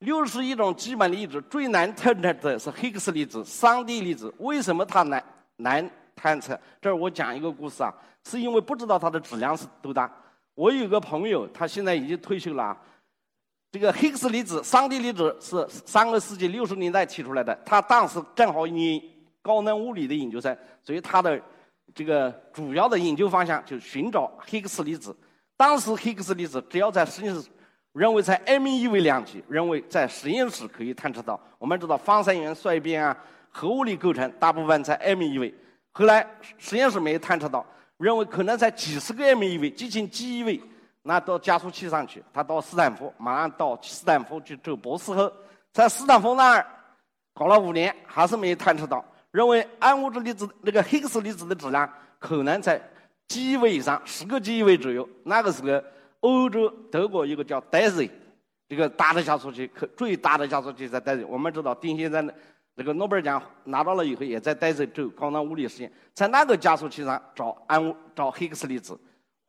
六十一种基本粒子最难探测的是黑克斯粒子、桑迪粒子。为什么它难难探测？这儿我讲一个故事啊，是因为不知道它的质量是多大。我有个朋友，他现在已经退休了。这个黑克斯粒子、桑迪粒子是上个世纪六十年代提出来的，他当时正好念高能物理的研究生，所以他的这个主要的研究方向就寻找黑克斯粒子。当时黑克斯粒子只要在实验室认为在 MeV 量级，认为在实验室可以探测到。我们知道放射源衰变啊，核物理构成大部分在 MeV，后来实验室没有探测到，认为可能在几十个 MeV 接近 GeV。那到加速器上去，他到斯坦福，马上到斯坦福去做博士后，在斯坦福那儿搞了五年，还是没有探测到，认为暗物质粒子那个黑克斯粒子的质量可能在 GeV 以上，十个 GeV 左右。那个时候，欧洲德国一个叫 DESY，这个大的加速器，可最大的加速器在 DESY。我们知道丁先生那个诺贝尔奖拿到了以后，也在 DESY 做高能物理实验，在那个加速器上找暗物找黑克斯粒子。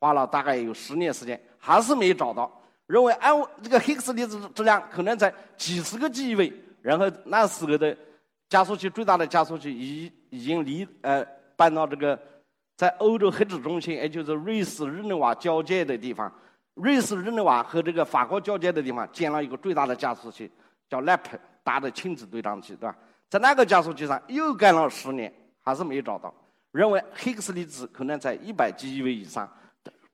花了大概有十年时间，还是没找到。认为暗这个黑克斯粒子质量可能在几十个 GeV，然后那时候的加速器最大的加速器已已经离呃搬到这个在欧洲核子中心，也就是瑞士日内瓦交界的地方，瑞士日内瓦和这个法国交界的地方建了一个最大的加速器，叫 LEP 大的亲子对撞器，对吧？在那个加速器上又干了十年，还是没有找到。认为黑克斯粒子可能在一百 GeV 以上。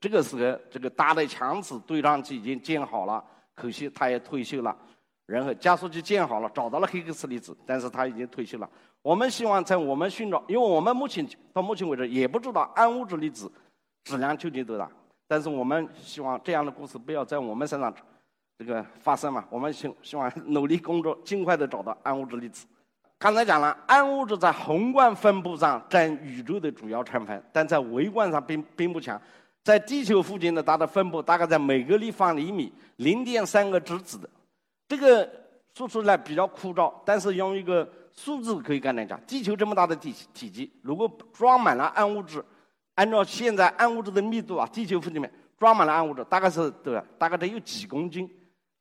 这个时候，这个大的强子对撞机已经建好了，可惜他也退休了。然后加速器建好了，找到了黑克斯粒子，但是他已经退休了。我们希望在我们寻找，因为我们目前到目前为止也不知道暗物质粒子质量究竟多大。但是我们希望这样的故事不要在我们身上这个发生嘛。我们希希望努力工作，尽快的找到暗物质粒子。刚才讲了，暗物质在宏观分布上占宇宙的主要成分，但在微观上并并不强。在地球附近的它的分布大概在每个立方厘米零点三个质子的，这个说出来比较枯燥，但是用一个数字可以跟大家讲：地球这么大的体体积，如果装满了暗物质，按照现在暗物质的密度啊，地球附近面装满了暗物质，大概是对吧？大概得有几公斤，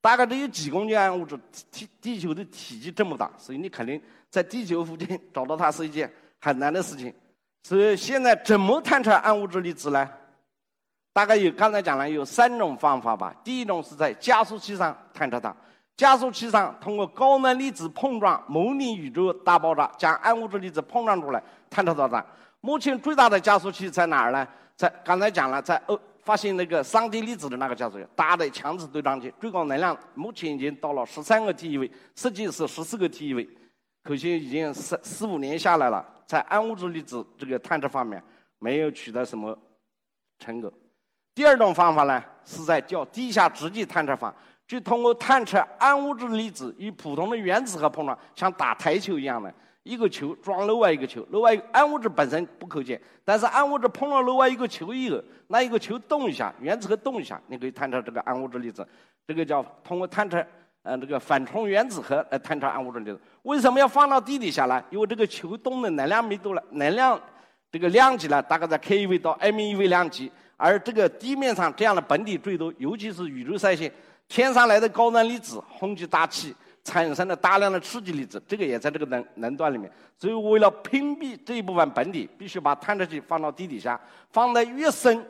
大概得有几公斤暗物质。地地球的体积这么大，所以你肯定在地球附近找到它是一件很难的事情。所以现在怎么探测暗物质粒子呢？大概有刚才讲了有三种方法吧。第一种是在加速器上探测它，加速器上通过高能粒子碰撞模拟宇宙大爆炸，将暗物质粒子碰撞出来，探测到它。目前最大的加速器在哪儿呢？在刚才讲了，在欧发现那个桑迪粒子的那个加速器，大的强子对撞机，最高能量目前已经到了十三个 TeV，实际是十四个 TeV，可惜已经四四五年下来了，在暗物质粒子这个探测方面没有取得什么成果。第二种方法呢，是在叫地下直击探测法，就通过探测暗物质粒子与普通的原子核碰撞，像打台球一样的，一个球撞另外一个球，另外暗物质本身不可见，但是暗物质碰了另外一个球以后，那一个球动一下，原子核动一下，你可以探测这个暗物质粒子。这个叫通过探测，呃，这个反冲原子核来探测暗物质粒子。为什么要放到地底下呢？因为这个球动的能量密度了，能量这个量级呢，大概在 keV 到 meV 量级。而这个地面上这样的本体最多，尤其是宇宙射线，天上来的高能粒子轰击大气，产生了大量的刺激粒子，这个也在这个能能段里面。所以为了屏蔽这一部分本体，必须把探测器放到地底下，放得越深，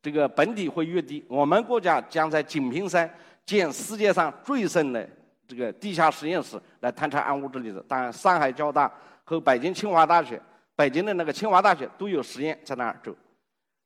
这个本体会越低。我们国家将在锦屏山建世界上最深的这个地下实验室，来探测暗物质粒子。当然，上海交大和北京清华大学、北京的那个清华大学都有实验在那儿做。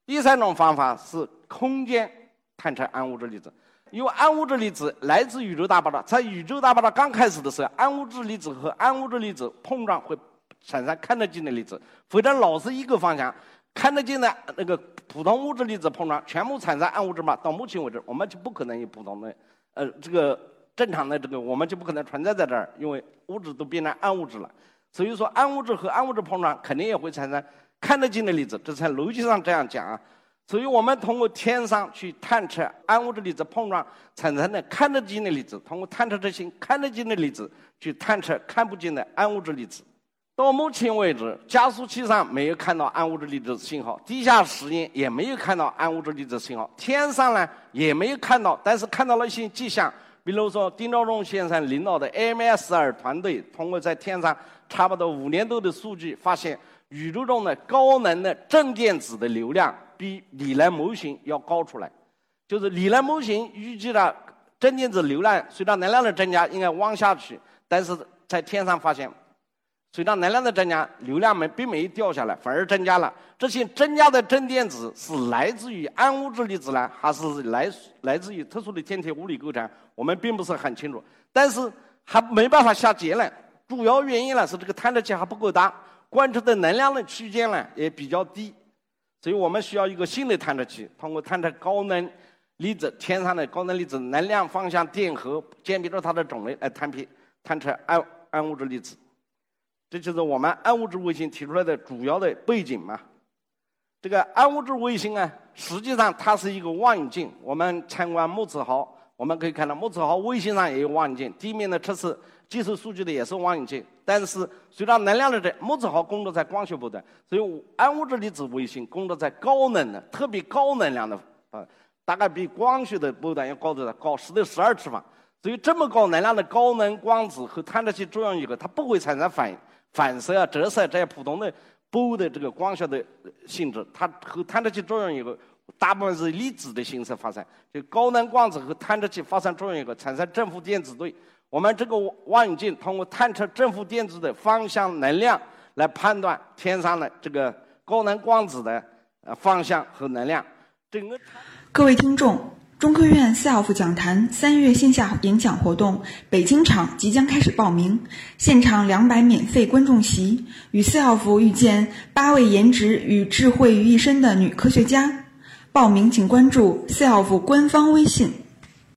第三种方法是空间探测暗物质粒子，因为暗物质粒子来自宇宙大爆炸，在宇宙大爆炸刚开始的时候，暗物质粒子和暗物质粒子碰撞会产生看得见的粒子，否则老是一个方向，看得见的那个普通物质粒子碰撞全部产生暗物质嘛？到目前为止，我们就不可能有普通的，呃，这个正常的这个我们就不可能存在在这儿，因为物质都变成暗物质了。所以说，暗物质和暗物质碰撞肯定也会产生看得见的粒子，这在逻辑上这样讲啊。所以我们通过天上去探测暗物质粒子碰撞产生的看得见的粒子，通过探测这些看得见的粒子去探测看不见的暗物质粒子。到目前为止，加速器上没有看到暗物质粒子信号，地下实验也没有看到暗物质粒子信号，天上呢也没有看到，但是看到了一些迹象。比如说，丁肇中先生领导的 AMS2 团队通过在天上差不多五年多的数据，发现宇宙中的高能的正电子的流量。比理论模型要高出来，就是理论模型预计的正电子流量随着能量的增加应该往下去，但是在天上发现，随着能量的增加，流量没并没掉下来，反而增加了。这些增加的正电子是来自于暗物质粒子呢，还是来来自于特殊的天体物理构成？我们并不是很清楚，但是还没办法下结论。主要原因呢是这个探测器还不够大，观测的能量的区间呢也比较低。所以我们需要一个新的探测器，通过探测高能粒子天上的高能粒子能量方向电荷，鉴别出它的种类来探别探测暗暗物质粒子。这就是我们暗物质卫星提出来的主要的背景嘛。这个暗物质卫星啊，实际上它是一个望远镜。我们参观木子号，我们可以看到木子号卫星上也有望远镜，地面的测试。接收数据的也是望远镜，但是随着能量的这，木子号工作在光学波段，所以暗物质粒子卫星工作在高能的、特别高能量的啊，大概比光学的波段要高多？高十的十二次方。所以这么高能量的高能光子和探测器作用以后，它不会产生反反射啊、折射这些普通的波的这个光学的性质，它和探测器作用以后，大部分是粒子的形式发生。就高能光子和探测器发生作用以后，产生正负电子对。我们这个望远镜通过探测正负电子的方向能量，来判断天上的这个高能光子的呃方向和能量。整个各位听众，中科院 SELF 讲坛三月线下演讲活动北京场即将开始报名，现场两百免费观众席，与 SELF 遇见八位颜值与智慧于一身的女科学家。报名请关注 SELF 官方微信。